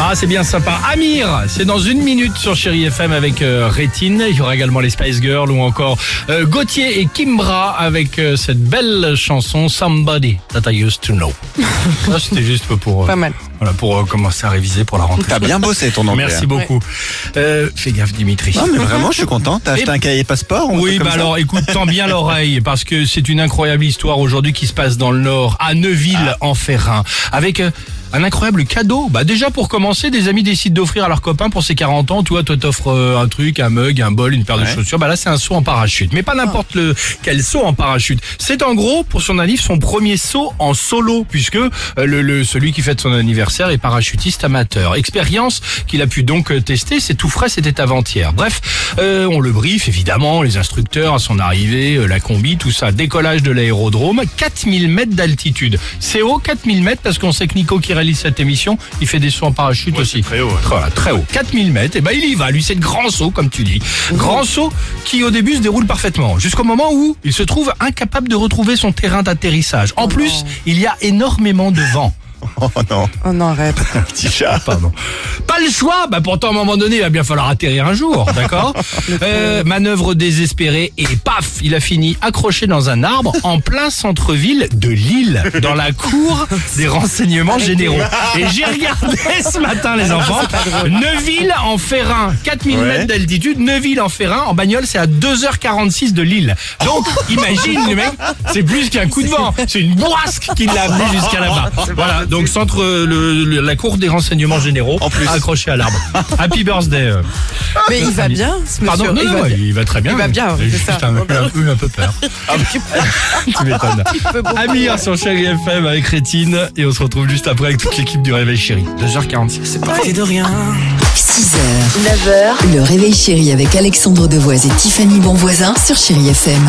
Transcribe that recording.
Ah, c'est bien sympa. Amir, c'est dans une minute sur Chéri FM avec euh, Rétine. Il y aura également les Spice Girls ou encore euh, Gauthier et Kimbra avec euh, cette belle chanson Somebody That I Used to Know. Ça, c'était juste pour, euh, Pas mal. Voilà, pour euh, commencer à réviser pour la rentrée. T'as bien bossé ton anglais. Merci beaucoup. Euh, fais gaffe, Dimitri. Non mais vraiment, je suis content. T'as acheté Et- un cahier passeport Oui, bah alors écoute, tends bien l'oreille parce que c'est une incroyable histoire aujourd'hui qui se passe dans le Nord, à Neuville en Ferrin, avec euh, un incroyable cadeau. Bah déjà pour commencer, des amis décident d'offrir à leurs copains pour ses 40 ans. Toi, toi t'offres euh, un truc, un mug, un bol, une paire de chaussures. Bah là, c'est un saut en parachute, mais pas n'importe le quel saut en parachute. C'est en gros pour son anniv son premier saut en solo puisque euh, le, le- celui qui fête son anniversaire est parachutiste amateur. Expérience qu'il a pu donc euh, tester. C'est tout frais, c'était avant-hier. Bref, euh, on le brief évidemment, les instructeurs à son arrivée, euh, la combi, tout ça. Décollage de l'aérodrome, 4000 mètres d'altitude. C'est haut 4000 mètres parce qu'on sait que Nico qui réalise cette émission, il fait des sauts en parachute aussi. Très haut. Très haut. 4000 mètres, et ben il y va. Lui, c'est le grand saut, comme tu dis. Grand saut qui au début se déroule parfaitement. Jusqu'au moment où il se trouve incapable de retrouver son terrain d'atterrissage. En plus, il y a énormément de vent. Oh non, Oh non, arrête. petit chat. Pardon. Pas le choix, bah pourtant à un moment donné, il va bien falloir atterrir un jour, d'accord euh, Manœuvre désespérée et paf, il a fini accroché dans un arbre en plein centre-ville de Lille, dans la cour des renseignements généraux. Et j'ai regardé ce matin les enfants, Neuville en Ferrin, 4000 Ouais. mètres d'altitude, Neuville en Ferrin, en bagnole c'est à 2h46 de Lille. Donc imagine le mec, c'est plus qu'un coup de vent, c'est une bourrasque qui l'a amené jusqu'à là-bas. Voilà, donc centre le- le- la cour des renseignements généraux, En plus. Accroché à l'arbre. Happy birthday. euh. Mais il va bien, ce monsieur. Pardon, non, il non, va bien. il va très bien. Il va bien, J'ai c'est juste ça. un, un peu, un peu peur. tu m'étonnes. beaucoup. Amir sur Chéri FM avec Rétine et on se retrouve juste après avec toute l'équipe du Réveil Chéri. 2h46, c'est parti de rien. 6h, 9h, le réveil chéri avec Alexandre Devoise et Tiffany Bonvoisin sur Chéri FM.